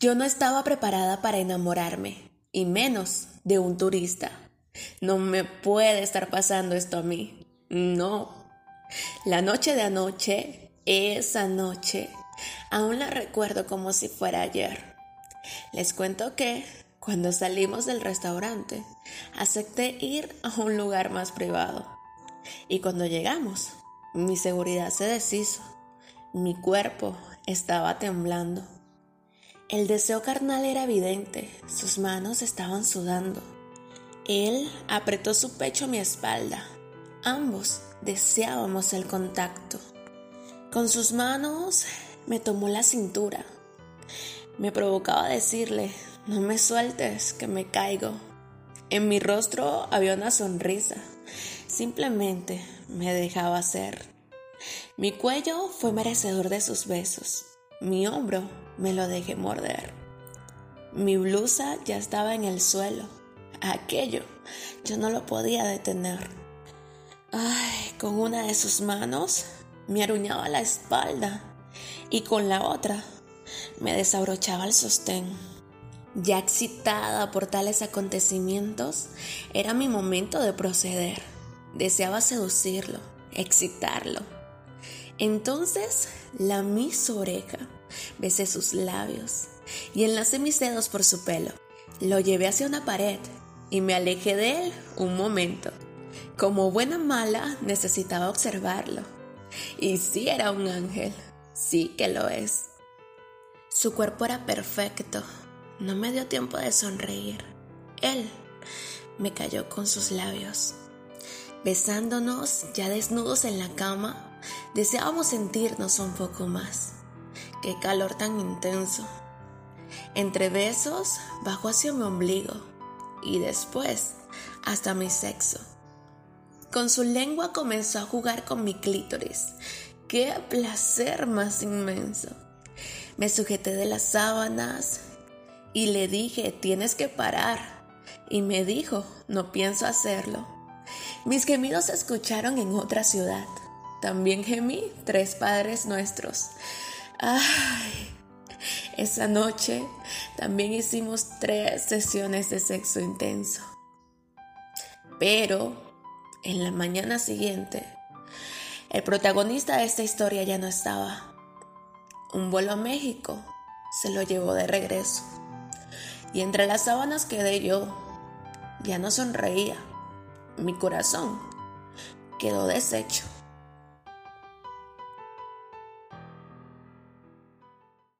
Yo no estaba preparada para enamorarme, y menos de un turista. No me puede estar pasando esto a mí. No. La noche de anoche, esa noche, aún la recuerdo como si fuera ayer. Les cuento que, cuando salimos del restaurante, acepté ir a un lugar más privado. Y cuando llegamos, mi seguridad se deshizo. Mi cuerpo estaba temblando. El deseo carnal era evidente, sus manos estaban sudando. Él apretó su pecho a mi espalda. Ambos deseábamos el contacto. Con sus manos me tomó la cintura. Me provocaba decirle, no me sueltes, que me caigo. En mi rostro había una sonrisa. Simplemente me dejaba ser. Mi cuello fue merecedor de sus besos. Mi hombro me lo dejé morder. Mi blusa ya estaba en el suelo. Aquello yo no lo podía detener. Ay, con una de sus manos me aruñaba la espalda y con la otra me desabrochaba el sostén. Ya excitada por tales acontecimientos, era mi momento de proceder. Deseaba seducirlo, excitarlo. Entonces lamí su oreja, besé sus labios y enlacé mis dedos por su pelo. Lo llevé hacia una pared y me alejé de él un momento. Como buena mala necesitaba observarlo. Y sí era un ángel, sí que lo es. Su cuerpo era perfecto, no me dio tiempo de sonreír. Él me cayó con sus labios. Besándonos, ya desnudos en la cama, deseábamos sentirnos un poco más. Qué calor tan intenso. Entre besos, bajó hacia mi ombligo y después hasta mi sexo. Con su lengua comenzó a jugar con mi clítoris. ¡Qué placer más inmenso! Me sujeté de las sábanas y le dije, tienes que parar. Y me dijo, no pienso hacerlo. Mis gemidos se escucharon en otra ciudad. También gemí tres padres nuestros. Ay, esa noche también hicimos tres sesiones de sexo intenso. Pero en la mañana siguiente, el protagonista de esta historia ya no estaba. Un vuelo a México se lo llevó de regreso. Y entre las sábanas quedé yo. Ya no sonreía. Mi corazón quedó deshecho.